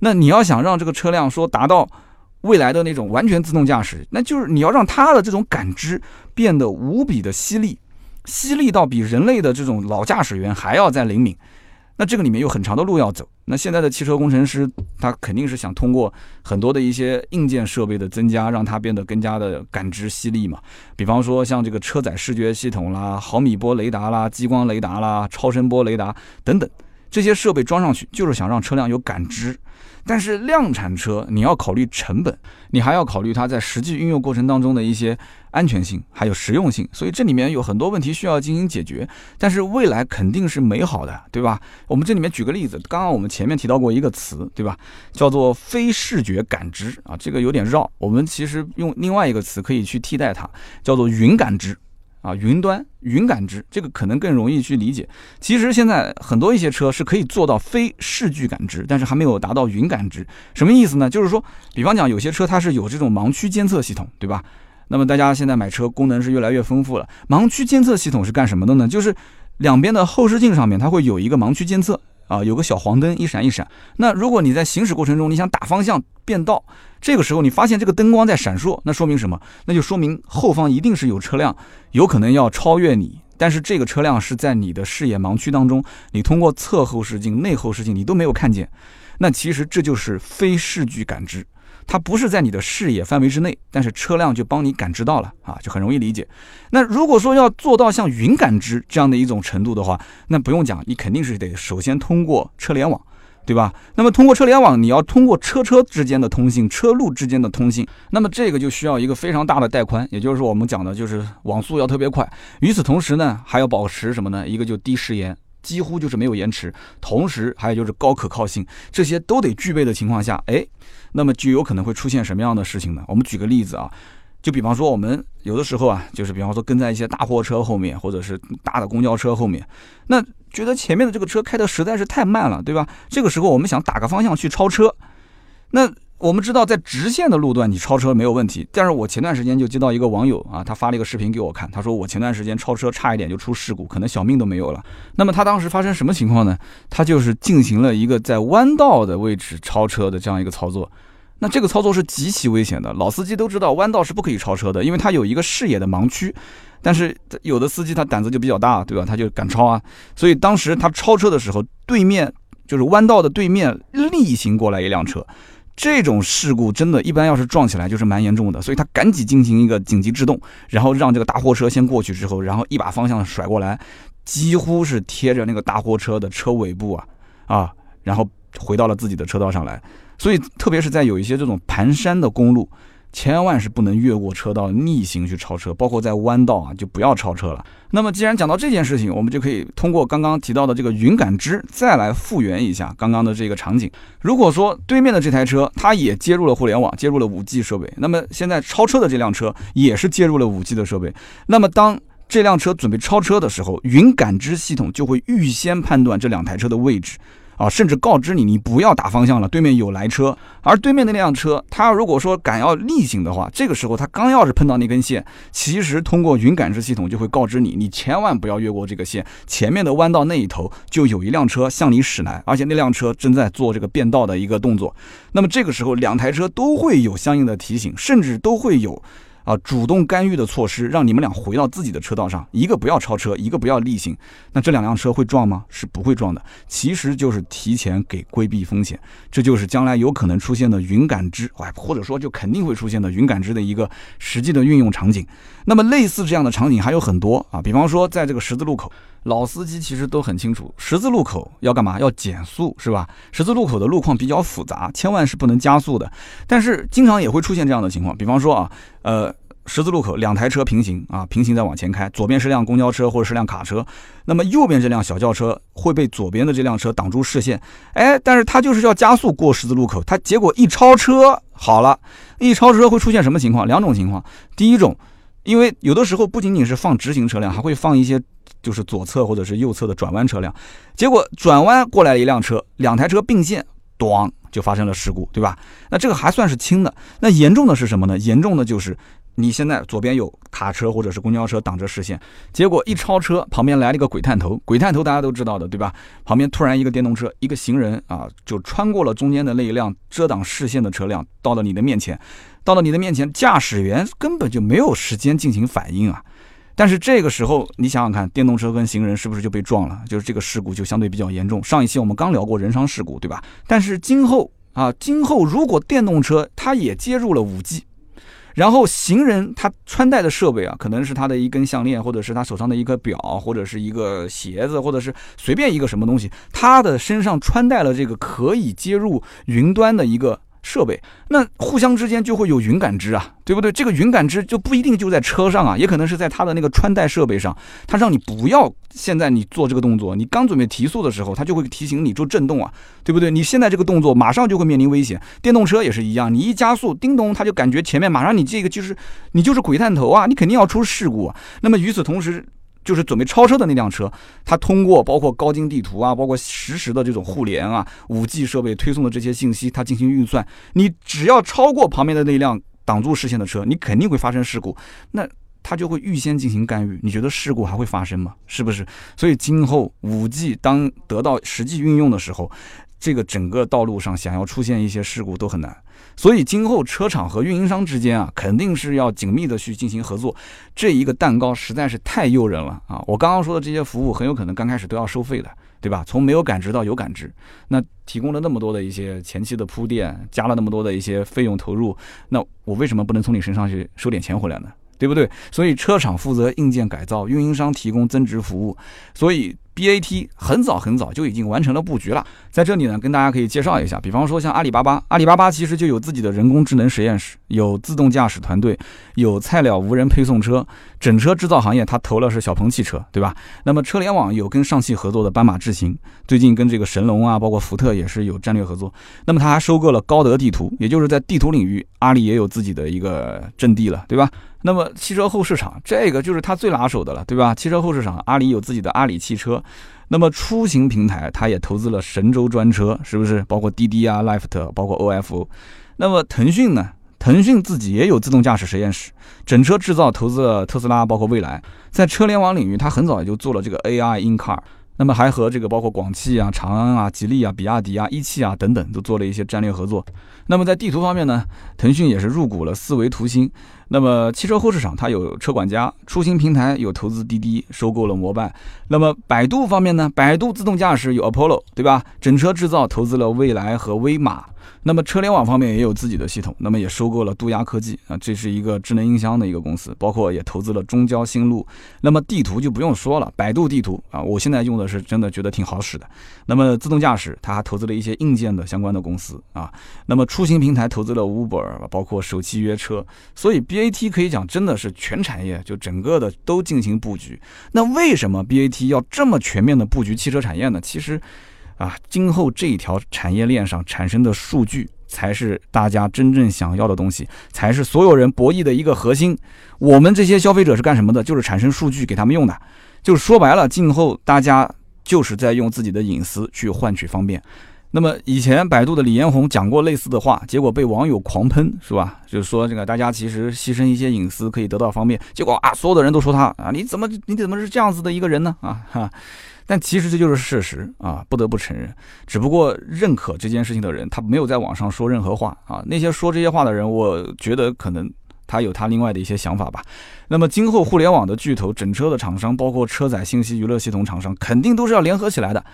那你要想让这个车辆说达到。未来的那种完全自动驾驶，那就是你要让它的这种感知变得无比的犀利，犀利到比人类的这种老驾驶员还要再灵敏。那这个里面有很长的路要走。那现在的汽车工程师，他肯定是想通过很多的一些硬件设备的增加，让它变得更加的感知犀利嘛。比方说像这个车载视觉系统啦、毫米波雷达啦、激光雷达啦、超声波雷达等等，这些设备装上去，就是想让车辆有感知。但是量产车你要考虑成本，你还要考虑它在实际运用过程当中的一些安全性，还有实用性，所以这里面有很多问题需要进行解决。但是未来肯定是美好的，对吧？我们这里面举个例子，刚刚我们前面提到过一个词，对吧？叫做非视觉感知啊，这个有点绕，我们其实用另外一个词可以去替代它，叫做云感知。啊，云端云感知这个可能更容易去理解。其实现在很多一些车是可以做到非视距感知，但是还没有达到云感知。什么意思呢？就是说，比方讲有些车它是有这种盲区监测系统，对吧？那么大家现在买车功能是越来越丰富了。盲区监测系统是干什么的呢？就是两边的后视镜上面它会有一个盲区监测。啊，有个小黄灯一闪一闪。那如果你在行驶过程中，你想打方向变道，这个时候你发现这个灯光在闪烁，那说明什么？那就说明后方一定是有车辆，有可能要超越你。但是这个车辆是在你的视野盲区当中，你通过侧后视镜、内后视镜你都没有看见。那其实这就是非视距感知。它不是在你的视野范围之内，但是车辆就帮你感知到了啊，就很容易理解。那如果说要做到像云感知这样的一种程度的话，那不用讲，你肯定是得首先通过车联网，对吧？那么通过车联网，你要通过车车之间的通信、车路之间的通信，那么这个就需要一个非常大的带宽，也就是说我们讲的就是网速要特别快。与此同时呢，还要保持什么呢？一个就低时延，几乎就是没有延迟，同时还有就是高可靠性，这些都得具备的情况下，哎，那么就有可能会出现什么样的事情呢？我们举个例子啊。就比方说，我们有的时候啊，就是比方说跟在一些大货车后面，或者是大的公交车后面，那觉得前面的这个车开的实在是太慢了，对吧？这个时候我们想打个方向去超车，那我们知道在直线的路段你超车没有问题，但是我前段时间就接到一个网友啊，他发了一个视频给我看，他说我前段时间超车差一点就出事故，可能小命都没有了。那么他当时发生什么情况呢？他就是进行了一个在弯道的位置超车的这样一个操作。那这个操作是极其危险的，老司机都知道弯道是不可以超车的，因为它有一个视野的盲区。但是有的司机他胆子就比较大，对吧？他就敢超啊。所以当时他超车的时候，对面就是弯道的对面逆行过来一辆车，这种事故真的，一般要是撞起来就是蛮严重的。所以他赶紧进行一个紧急制动，然后让这个大货车先过去之后，然后一把方向甩过来，几乎是贴着那个大货车的车尾部啊啊，然后回到了自己的车道上来。所以，特别是在有一些这种盘山的公路，千万是不能越过车道逆行去超车，包括在弯道啊，就不要超车了。那么，既然讲到这件事情，我们就可以通过刚刚提到的这个云感知，再来复原一下刚刚的这个场景。如果说对面的这台车它也接入了互联网，接入了五 G 设备，那么现在超车的这辆车也是接入了五 G 的设备。那么当这辆车准备超车的时候，云感知系统就会预先判断这两台车的位置。啊，甚至告知你，你不要打方向了，对面有来车。而对面的那辆车，他如果说敢要逆行的话，这个时候他刚要是碰到那根线，其实通过云感知系统就会告知你，你千万不要越过这个线。前面的弯道那一头就有一辆车向你驶来，而且那辆车正在做这个变道的一个动作。那么这个时候，两台车都会有相应的提醒，甚至都会有。啊，主动干预的措施，让你们俩回到自己的车道上，一个不要超车，一个不要逆行，那这两辆车会撞吗？是不会撞的，其实就是提前给规避风险，这就是将来有可能出现的云感知，哎，或者说就肯定会出现的云感知的一个实际的运用场景。那么类似这样的场景还有很多啊，比方说在这个十字路口，老司机其实都很清楚，十字路口要干嘛？要减速是吧？十字路口的路况比较复杂，千万是不能加速的。但是经常也会出现这样的情况，比方说啊，呃。十字路口两台车平行啊，平行在往前开，左边是辆公交车或者是辆卡车，那么右边这辆小轿车会被左边的这辆车挡住视线，哎，但是它就是要加速过十字路口，它结果一超车，好了，一超车会出现什么情况？两种情况，第一种，因为有的时候不仅仅是放直行车辆，还会放一些就是左侧或者是右侧的转弯车辆，结果转弯过来一辆车，两台车并线，咣就发生了事故，对吧？那这个还算是轻的，那严重的是什么呢？严重的就是。你现在左边有卡车或者是公交车挡着视线，结果一超车，旁边来了一个鬼探头。鬼探头大家都知道的，对吧？旁边突然一个电动车，一个行人啊，就穿过了中间的那一辆遮挡视线的车辆，到了你的面前。到了你的面前，驾驶员根本就没有时间进行反应啊。但是这个时候，你想想看，电动车跟行人是不是就被撞了？就是这个事故就相对比较严重。上一期我们刚聊过人伤事故，对吧？但是今后啊，今后如果电动车它也接入了五 G。然后行人他穿戴的设备啊，可能是他的一根项链，或者是他手上的一个表，或者是一个鞋子，或者是随便一个什么东西，他的身上穿戴了这个可以接入云端的一个。设备那互相之间就会有云感知啊，对不对？这个云感知就不一定就在车上啊，也可能是在它的那个穿戴设备上。它让你不要现在你做这个动作，你刚准备提速的时候，它就会提醒你做震动啊，对不对？你现在这个动作马上就会面临危险。电动车也是一样，你一加速，叮咚，它就感觉前面马上你这个就是你就是鬼探头啊，你肯定要出事故。那么与此同时，就是准备超车的那辆车，它通过包括高精地图啊，包括实时的这种互联啊、五 G 设备推送的这些信息，它进行运算。你只要超过旁边的那辆挡住视线的车，你肯定会发生事故。那它就会预先进行干预。你觉得事故还会发生吗？是不是？所以今后五 G 当得到实际运用的时候，这个整个道路上想要出现一些事故都很难。所以今后车厂和运营商之间啊，肯定是要紧密的去进行合作。这一个蛋糕实在是太诱人了啊！我刚刚说的这些服务很有可能刚开始都要收费的，对吧？从没有感知到有感知，那提供了那么多的一些前期的铺垫，加了那么多的一些费用投入，那我为什么不能从你身上去收点钱回来呢？对不对？所以车厂负责硬件改造，运营商提供增值服务，所以。BAT 很早很早就已经完成了布局了。在这里呢，跟大家可以介绍一下，比方说像阿里巴巴，阿里巴巴其实就有自己的人工智能实验室，有自动驾驶团队，有菜鸟无人配送车，整车制造行业它投了是小鹏汽车，对吧？那么车联网有跟上汽合作的斑马智行，最近跟这个神龙啊，包括福特也是有战略合作。那么它还收购了高德地图，也就是在地图领域，阿里也有自己的一个阵地了，对吧？那么汽车后市场这个就是它最拿手的了，对吧？汽车后市场，阿里有自己的阿里汽车。那么出行平台，它也投资了神州专车，是不是？包括滴滴啊、Lyft，包括 OFO。那么腾讯呢？腾讯自己也有自动驾驶实验室，整车制造投资了特斯拉，包括蔚来。在车联网领域，它很早也就做了这个 AI in car。那么还和这个包括广汽啊、长安啊、吉利啊、比亚迪啊、一汽啊等等都做了一些战略合作。那么在地图方面呢，腾讯也是入股了四维图新。那么汽车后市场它有车管家，出行平台有投资滴滴，收购了摩拜。那么百度方面呢，百度自动驾驶有 Apollo，对吧？整车制造投资了蔚来和威马。那么车联网方面也有自己的系统，那么也收购了杜亚科技啊，这是一个智能音箱的一个公司，包括也投资了中交新路。那么地图就不用说了，百度地图啊，我现在用的是真的觉得挺好使的。那么自动驾驶，它还投资了一些硬件的相关的公司啊。那么出行平台投资了 Uber，包括首汽约车。所以 BAT 可以讲真的是全产业就整个的都进行布局。那为什么 BAT 要这么全面的布局汽车产业呢？其实。啊，今后这一条产业链上产生的数据才是大家真正想要的东西，才是所有人博弈的一个核心。我们这些消费者是干什么的？就是产生数据给他们用的。就是说白了，今后大家就是在用自己的隐私去换取方便。那么以前百度的李彦宏讲过类似的话，结果被网友狂喷，是吧？就是说这个大家其实牺牲一些隐私可以得到方便，结果啊，所有的人都说他啊，你怎么你怎么是这样子的一个人呢？啊哈。但其实这就是事实啊，不得不承认。只不过认可这件事情的人，他没有在网上说任何话啊。那些说这些话的人，我觉得可能他有他另外的一些想法吧。那么今后互联网的巨头、整车的厂商，包括车载信息娱乐系统厂商，肯定都是要联合起来的，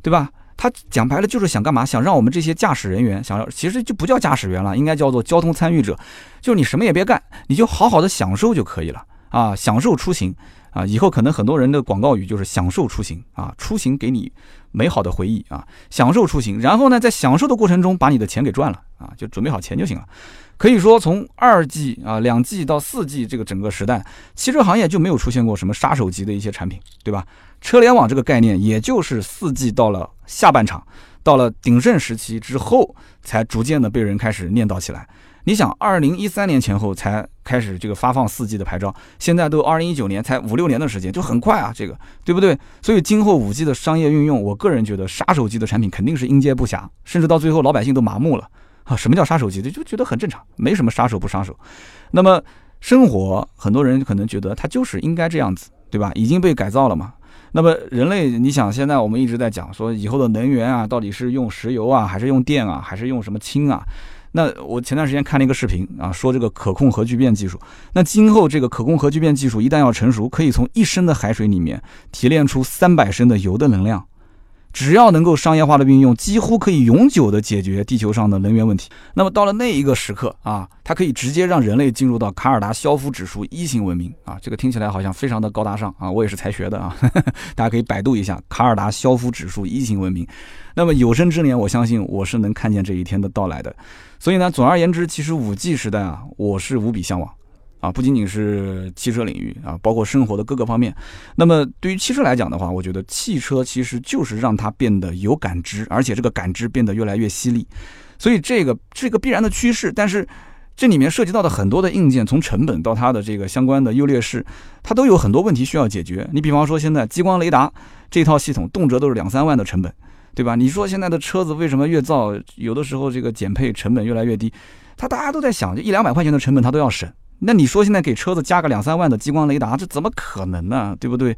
对吧？他讲白了就是想干嘛？想让我们这些驾驶人员，想要其实就不叫驾驶员了，应该叫做交通参与者，就是你什么也别干，你就好好的享受就可以了啊，享受出行。啊，以后可能很多人的广告语就是享受出行啊，出行给你美好的回忆啊，享受出行，然后呢，在享受的过程中把你的钱给赚了啊，就准备好钱就行了。可以说，从二 G 啊、两 G 到四 G 这个整个时代，汽车行业就没有出现过什么杀手级的一些产品，对吧？车联网这个概念，也就是四 G 到了下半场，到了鼎盛时期之后，才逐渐的被人开始念叨起来。你想，二零一三年前后才开始这个发放四 G 的牌照，现在都二零一九年，才五六年的时间，就很快啊，这个对不对？所以今后五 G 的商业运用，我个人觉得杀手级的产品肯定是应接不暇，甚至到最后老百姓都麻木了啊！什么叫杀手级的？就觉得很正常，没什么杀手不杀手。那么生活，很多人可能觉得它就是应该这样子，对吧？已经被改造了嘛。那么人类，你想现在我们一直在讲说，以后的能源啊，到底是用石油啊，还是用电啊，还是用什么氢啊？那我前段时间看了一个视频啊，说这个可控核聚变技术。那今后这个可控核聚变技术一旦要成熟，可以从一升的海水里面提炼出三百升的油的能量。只要能够商业化的运用，几乎可以永久的解决地球上的能源问题。那么到了那一个时刻啊，它可以直接让人类进入到卡尔达肖夫指数一型文明啊。这个听起来好像非常的高大上啊，我也是才学的啊，大家可以百度一下卡尔达肖夫指数一型文明。那么有生之年，我相信我是能看见这一天的到来的。所以呢，总而言之，其实五 G 时代啊，我是无比向往啊，不仅仅是汽车领域啊，包括生活的各个方面。那么对于汽车来讲的话，我觉得汽车其实就是让它变得有感知，而且这个感知变得越来越犀利。所以这个是一个必然的趋势。但是这里面涉及到的很多的硬件，从成本到它的这个相关的优劣势，它都有很多问题需要解决。你比方说，现在激光雷达这套系统，动辄都是两三万的成本。对吧？你说现在的车子为什么越造，有的时候这个减配成本越来越低？他大家都在想，就一两百块钱的成本他都要省。那你说现在给车子加个两三万的激光雷达，这怎么可能呢？对不对？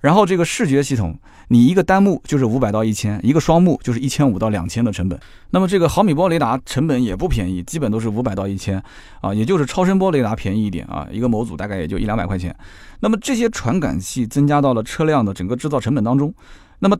然后这个视觉系统，你一个单目就是五百到一千，一个双目就是一千五到两千的成本。那么这个毫米波雷达成本也不便宜，基本都是五百到一千啊，也就是超声波雷达便宜一点啊，一个模组大概也就一两百块钱。那么这些传感器增加到了车辆的整个制造成本当中，那么。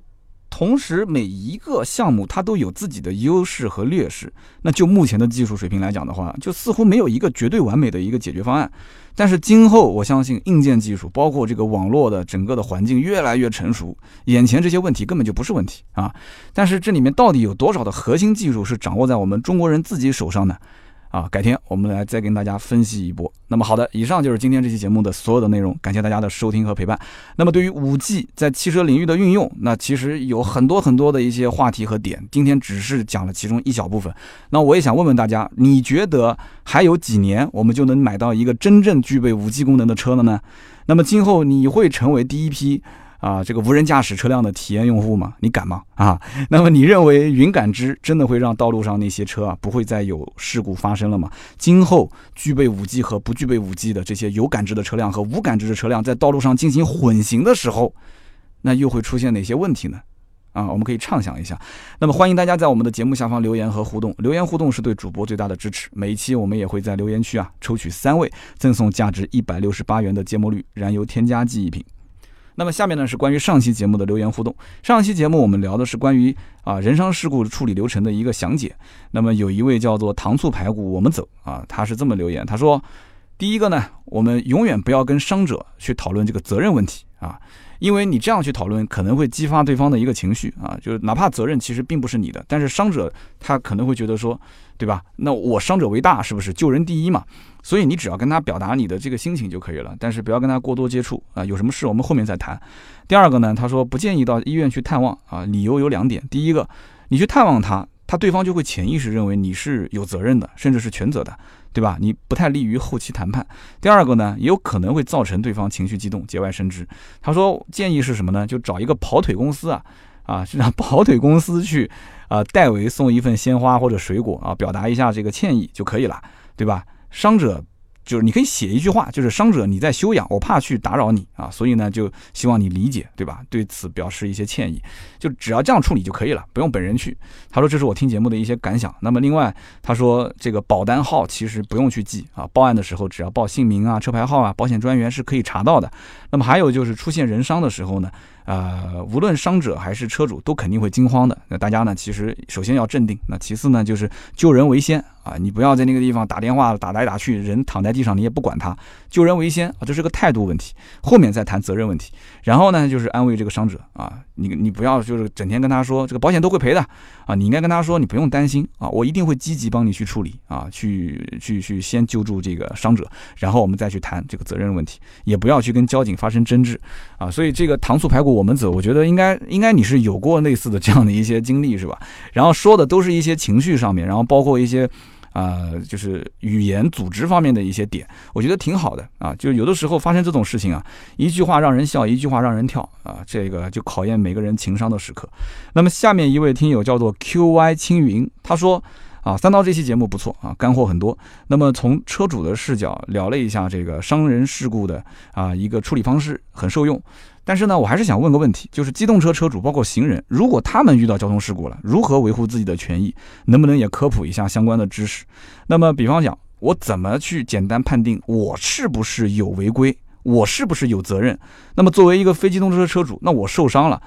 同时每一个项目它都有自己的优势和劣势。那就目前的技术水平来讲的话，就似乎没有一个绝对完美的一个解决方案。但是今后我相信硬件技术，包括这个网络的整个的环境越来越成熟，眼前这些问题根本就不是问题啊。但是这里面到底有多少的核心技术是掌握在我们中国人自己手上呢？啊，改天我们来再跟大家分析一波。那么好的，以上就是今天这期节目的所有的内容，感谢大家的收听和陪伴。那么对于五 G 在汽车领域的运用，那其实有很多很多的一些话题和点，今天只是讲了其中一小部分。那我也想问问大家，你觉得还有几年我们就能买到一个真正具备五 G 功能的车了呢？那么今后你会成为第一批？啊，这个无人驾驶车辆的体验用户嘛，你敢吗？啊，那么你认为云感知真的会让道路上那些车啊不会再有事故发生了吗？今后具备五 G 和不具备五 G 的这些有感知的车辆和无感知的车辆在道路上进行混行的时候，那又会出现哪些问题呢？啊，我们可以畅想一下。那么欢迎大家在我们的节目下方留言和互动，留言互动是对主播最大的支持。每一期我们也会在留言区啊抽取三位，赠送价值一百六十八元的芥末绿燃油添加剂一瓶。那么下面呢是关于上期节目的留言互动。上期节目我们聊的是关于啊人伤事故处理流程的一个详解。那么有一位叫做糖醋排骨我们走啊，他是这么留言，他说：第一个呢，我们永远不要跟伤者去讨论这个责任问题啊。因为你这样去讨论，可能会激发对方的一个情绪啊，就是哪怕责任其实并不是你的，但是伤者他可能会觉得说，对吧？那我伤者为大，是不是救人第一嘛？所以你只要跟他表达你的这个心情就可以了，但是不要跟他过多接触啊。有什么事我们后面再谈。第二个呢，他说不建议到医院去探望啊，理由有两点。第一个，你去探望他，他对方就会潜意识认为你是有责任的，甚至是全责的。对吧？你不太利于后期谈判。第二个呢，也有可能会造成对方情绪激动，节外生枝。他说建议是什么呢？就找一个跑腿公司啊，啊，是让跑腿公司去啊代为送一份鲜花或者水果啊，表达一下这个歉意就可以了，对吧？伤者。就是你可以写一句话，就是伤者你在休养，我怕去打扰你啊，所以呢就希望你理解，对吧？对此表示一些歉意，就只要这样处理就可以了，不用本人去。他说这是我听节目的一些感想。那么另外他说这个保单号其实不用去记啊，报案的时候只要报姓名啊、车牌号啊，保险专员是可以查到的。那么还有就是出现人伤的时候呢？呃，无论伤者还是车主都肯定会惊慌的。那大家呢，其实首先要镇定，那其次呢，就是救人为先啊！你不要在那个地方打电话打来打去，人躺在地上你也不管他，救人为先啊，这是个态度问题。后面再谈责任问题。然后呢，就是安慰这个伤者啊，你你不要就是整天跟他说这个保险都会赔的啊，你应该跟他说你不用担心啊，我一定会积极帮你去处理啊，去去去先救助这个伤者，然后我们再去谈这个责任问题，也不要去跟交警发生争执啊。所以这个糖醋排骨。我们走，我觉得应该应该你是有过类似的这样的一些经历是吧？然后说的都是一些情绪上面，然后包括一些，呃，就是语言组织方面的一些点，我觉得挺好的啊。就有的时候发生这种事情啊，一句话让人笑，一句话让人跳啊，这个就考验每个人情商的时刻。那么下面一位听友叫做 QY 青云，他说。啊，三刀这期节目不错啊，干货很多。那么从车主的视角聊了一下这个伤人事故的啊一个处理方式，很受用。但是呢，我还是想问个问题，就是机动车车主包括行人，如果他们遇到交通事故了，如何维护自己的权益？能不能也科普一下相关的知识？那么，比方讲，我怎么去简单判定我是不是有违规，我是不是有责任？那么作为一个非机动车车主，那我受伤了。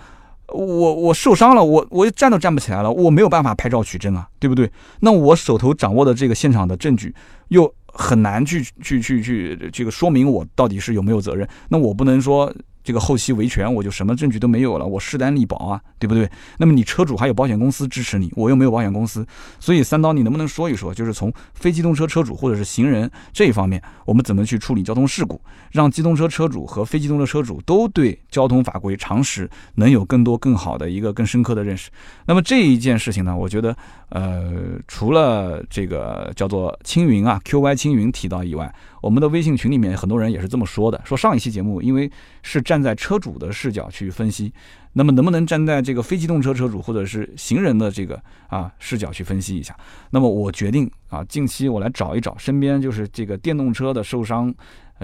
我我受伤了，我我站都站不起来了，我没有办法拍照取证啊，对不对？那我手头掌握的这个现场的证据又很难去去去去这个说明我到底是有没有责任，那我不能说。这个后期维权，我就什么证据都没有了，我势单力薄啊，对不对？那么你车主还有保险公司支持你，我又没有保险公司，所以三刀，你能不能说一说，就是从非机动车车主或者是行人这一方面，我们怎么去处理交通事故，让机动车车主和非机动车车主都对交通法规常识能有更多更好的一个更深刻的认识？那么这一件事情呢，我觉得，呃，除了这个叫做青云啊，QY 青云提到以外。我们的微信群里面很多人也是这么说的，说上一期节目因为是站在车主的视角去分析，那么能不能站在这个非机动车车主或者是行人的这个啊视角去分析一下？那么我决定啊，近期我来找一找身边就是这个电动车的受伤。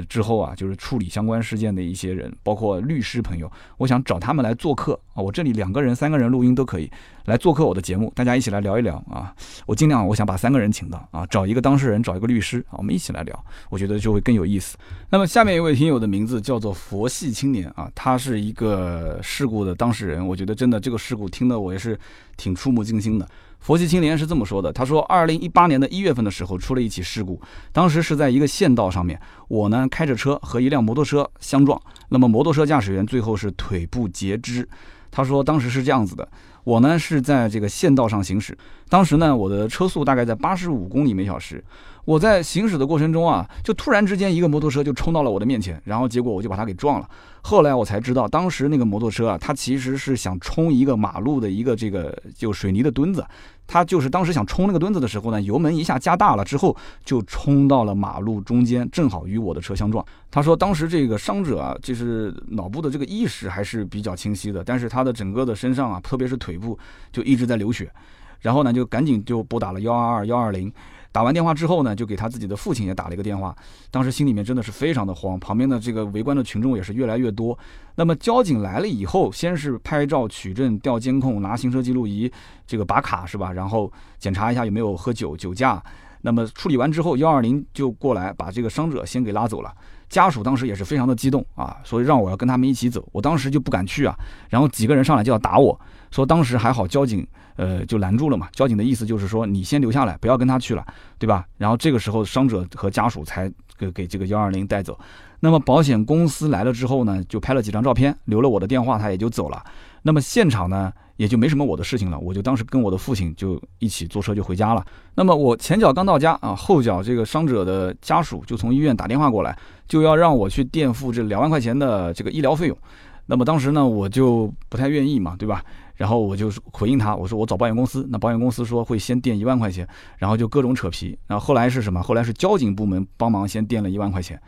之后啊，就是处理相关事件的一些人，包括律师朋友，我想找他们来做客啊。我这里两个人、三个人录音都可以来做客我的节目，大家一起来聊一聊啊。我尽量我想把三个人请到啊，找一个当事人，找一个律师啊，我们一起来聊，我觉得就会更有意思。那么下面一位听友的名字叫做佛系青年啊，他是一个事故的当事人，我觉得真的这个事故听得我也是挺触目惊心的。佛系青年是这么说的：“他说，二零一八年的一月份的时候出了一起事故，当时是在一个县道上面，我呢开着车和一辆摩托车相撞，那么摩托车驾驶员最后是腿部截肢。他说当时是这样子的，我呢是在这个县道上行驶，当时呢我的车速大概在八十五公里每小时。”我在行驶的过程中啊，就突然之间一个摩托车就冲到了我的面前，然后结果我就把它给撞了。后来我才知道，当时那个摩托车啊，它其实是想冲一个马路的一个这个就水泥的墩子，它就是当时想冲那个墩子的时候呢，油门一下加大了之后，就冲到了马路中间，正好与我的车相撞。他说当时这个伤者啊，就是脑部的这个意识还是比较清晰的，但是他的整个的身上啊，特别是腿部就一直在流血，然后呢就赶紧就拨打了幺二二幺二零。打完电话之后呢，就给他自己的父亲也打了一个电话。当时心里面真的是非常的慌，旁边的这个围观的群众也是越来越多。那么交警来了以后，先是拍照取证、调监控、拿行车记录仪，这个把卡是吧？然后检查一下有没有喝酒、酒驾。那么处理完之后，幺二零就过来把这个伤者先给拉走了。家属当时也是非常的激动啊，所以让我要跟他们一起走。我当时就不敢去啊，然后几个人上来就要打我，说当时还好交警。呃，就拦住了嘛。交警的意思就是说，你先留下来，不要跟他去了，对吧？然后这个时候，伤者和家属才给给这个幺二零带走。那么保险公司来了之后呢，就拍了几张照片，留了我的电话，他也就走了。那么现场呢，也就没什么我的事情了。我就当时跟我的父亲就一起坐车就回家了。那么我前脚刚到家啊，后脚这个伤者的家属就从医院打电话过来，就要让我去垫付这两万块钱的这个医疗费用。那么当时呢，我就不太愿意嘛，对吧？然后我就回应他，我说我找保险公司，那保险公司说会先垫一万块钱，然后就各种扯皮。然后后来是什么？后来是交警部门帮忙先垫了一万块钱。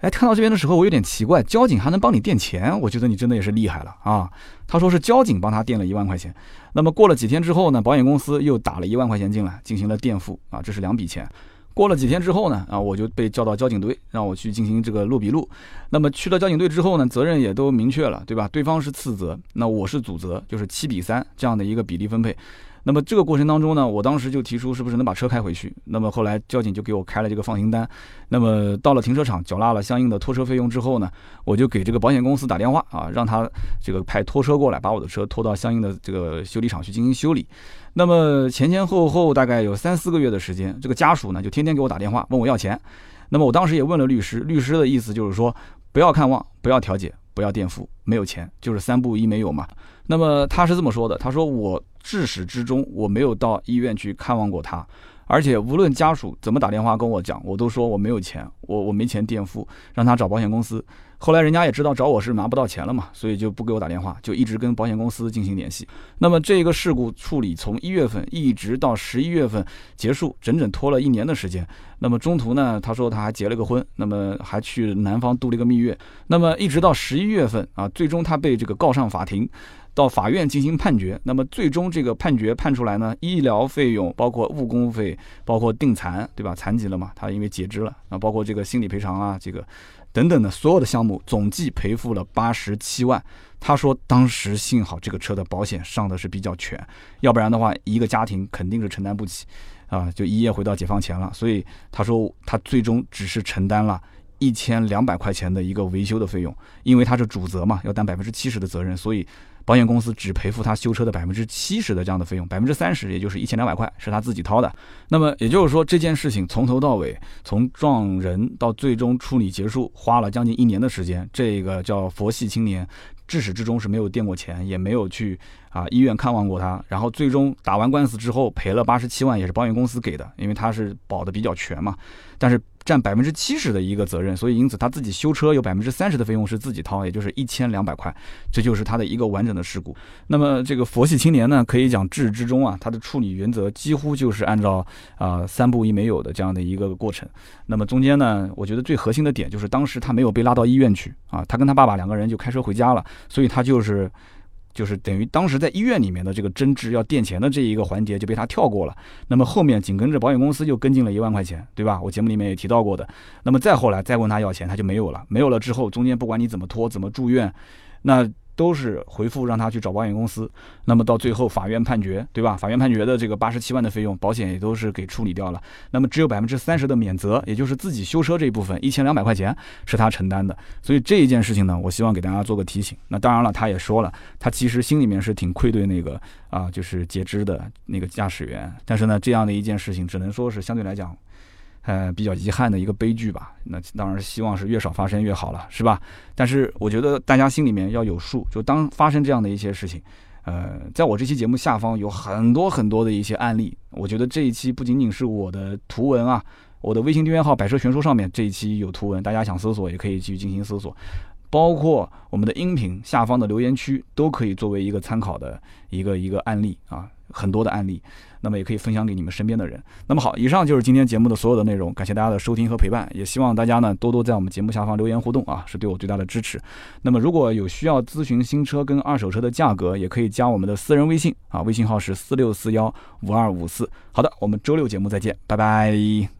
哎，看到这边的时候我有点奇怪，交警还能帮你垫钱？我觉得你真的也是厉害了啊！他说是交警帮他垫了一万块钱。那么过了几天之后呢，保险公司又打了一万块钱进来进行了垫付啊，这是两笔钱。过了几天之后呢，啊，我就被叫到交警队，让我去进行这个录笔录。那么去到交警队之后呢，责任也都明确了，对吧？对方是次责，那我是主责，就是七比三这样的一个比例分配。那么这个过程当中呢，我当时就提出是不是能把车开回去。那么后来交警就给我开了这个放行单。那么到了停车场缴纳了相应的拖车费用之后呢，我就给这个保险公司打电话啊，让他这个派拖车过来把我的车拖到相应的这个修理厂去进行修理。那么前前后后大概有三四个月的时间，这个家属呢就天天给我打电话问我要钱。那么我当时也问了律师，律师的意思就是说不要看望，不要调解，不要垫付，没有钱就是三不一没有嘛。那么他是这么说的，他说我。至始至终，我没有到医院去看望过他，而且无论家属怎么打电话跟我讲，我都说我没有钱，我我没钱垫付，让他找保险公司。后来人家也知道找我是拿不到钱了嘛，所以就不给我打电话，就一直跟保险公司进行联系。那么这个事故处理从一月份一直到十一月份结束，整整拖了一年的时间。那么中途呢，他说他还结了个婚，那么还去南方度了一个蜜月。那么一直到十一月份啊，最终他被这个告上法庭。到法院进行判决，那么最终这个判决判出来呢，医疗费用包括误工费，包括定残，对吧？残疾了嘛，他因为截肢了那，包括这个心理赔偿啊，这个等等的所有的项目，总计赔付了八十七万。他说当时幸好这个车的保险上的是比较全，要不然的话一个家庭肯定是承担不起啊，就一夜回到解放前了。所以他说他最终只是承担了。一千两百块钱的一个维修的费用，因为他是主责嘛，要担百分之七十的责任，所以保险公司只赔付他修车的百分之七十的这样的费用，百分之三十也就是一千两百块是他自己掏的。那么也就是说，这件事情从头到尾，从撞人到最终处理结束，花了将近一年的时间。这个叫佛系青年，至始至终是没有垫过钱，也没有去啊医院看望过他。然后最终打完官司之后赔了八十七万，也是保险公司给的，因为他是保的比较全嘛。但是。占百分之七十的一个责任，所以因此他自己修车有百分之三十的费用是自己掏，也就是一千两百块，这就是他的一个完整的事故。那么这个佛系青年呢，可以讲至始至终啊，他的处理原则几乎就是按照啊三不一没有的这样的一个过程。那么中间呢，我觉得最核心的点就是当时他没有被拉到医院去啊，他跟他爸爸两个人就开车回家了，所以他就是。就是等于当时在医院里面的这个争执要垫钱的这一个环节就被他跳过了。那么后面紧跟着保险公司又跟进了一万块钱，对吧？我节目里面也提到过的。那么再后来再问他要钱，他就没有了。没有了之后，中间不管你怎么拖，怎么住院，那。都是回复让他去找保险公司，那么到最后法院判决，对吧？法院判决的这个八十七万的费用，保险也都是给处理掉了。那么只有百分之三十的免责，也就是自己修车这一部分一千两百块钱是他承担的。所以这一件事情呢，我希望给大家做个提醒。那当然了，他也说了，他其实心里面是挺愧对那个啊，就是截肢的那个驾驶员。但是呢，这样的一件事情，只能说是相对来讲。呃，比较遗憾的一个悲剧吧。那当然希望是越少发生越好了，是吧？但是我觉得大家心里面要有数，就当发生这样的一些事情，呃，在我这期节目下方有很多很多的一些案例。我觉得这一期不仅仅是我的图文啊，我的微信订阅号“百车全说”上面这一期有图文，大家想搜索也可以去进行搜索。包括我们的音频下方的留言区都可以作为一个参考的一个一个案例啊，很多的案例。那么也可以分享给你们身边的人。那么好，以上就是今天节目的所有的内容，感谢大家的收听和陪伴，也希望大家呢多多在我们节目下方留言互动啊，是对我最大的支持。那么如果有需要咨询新车跟二手车的价格，也可以加我们的私人微信啊，微信号是四六四幺五二五四。好的，我们周六节目再见，拜拜。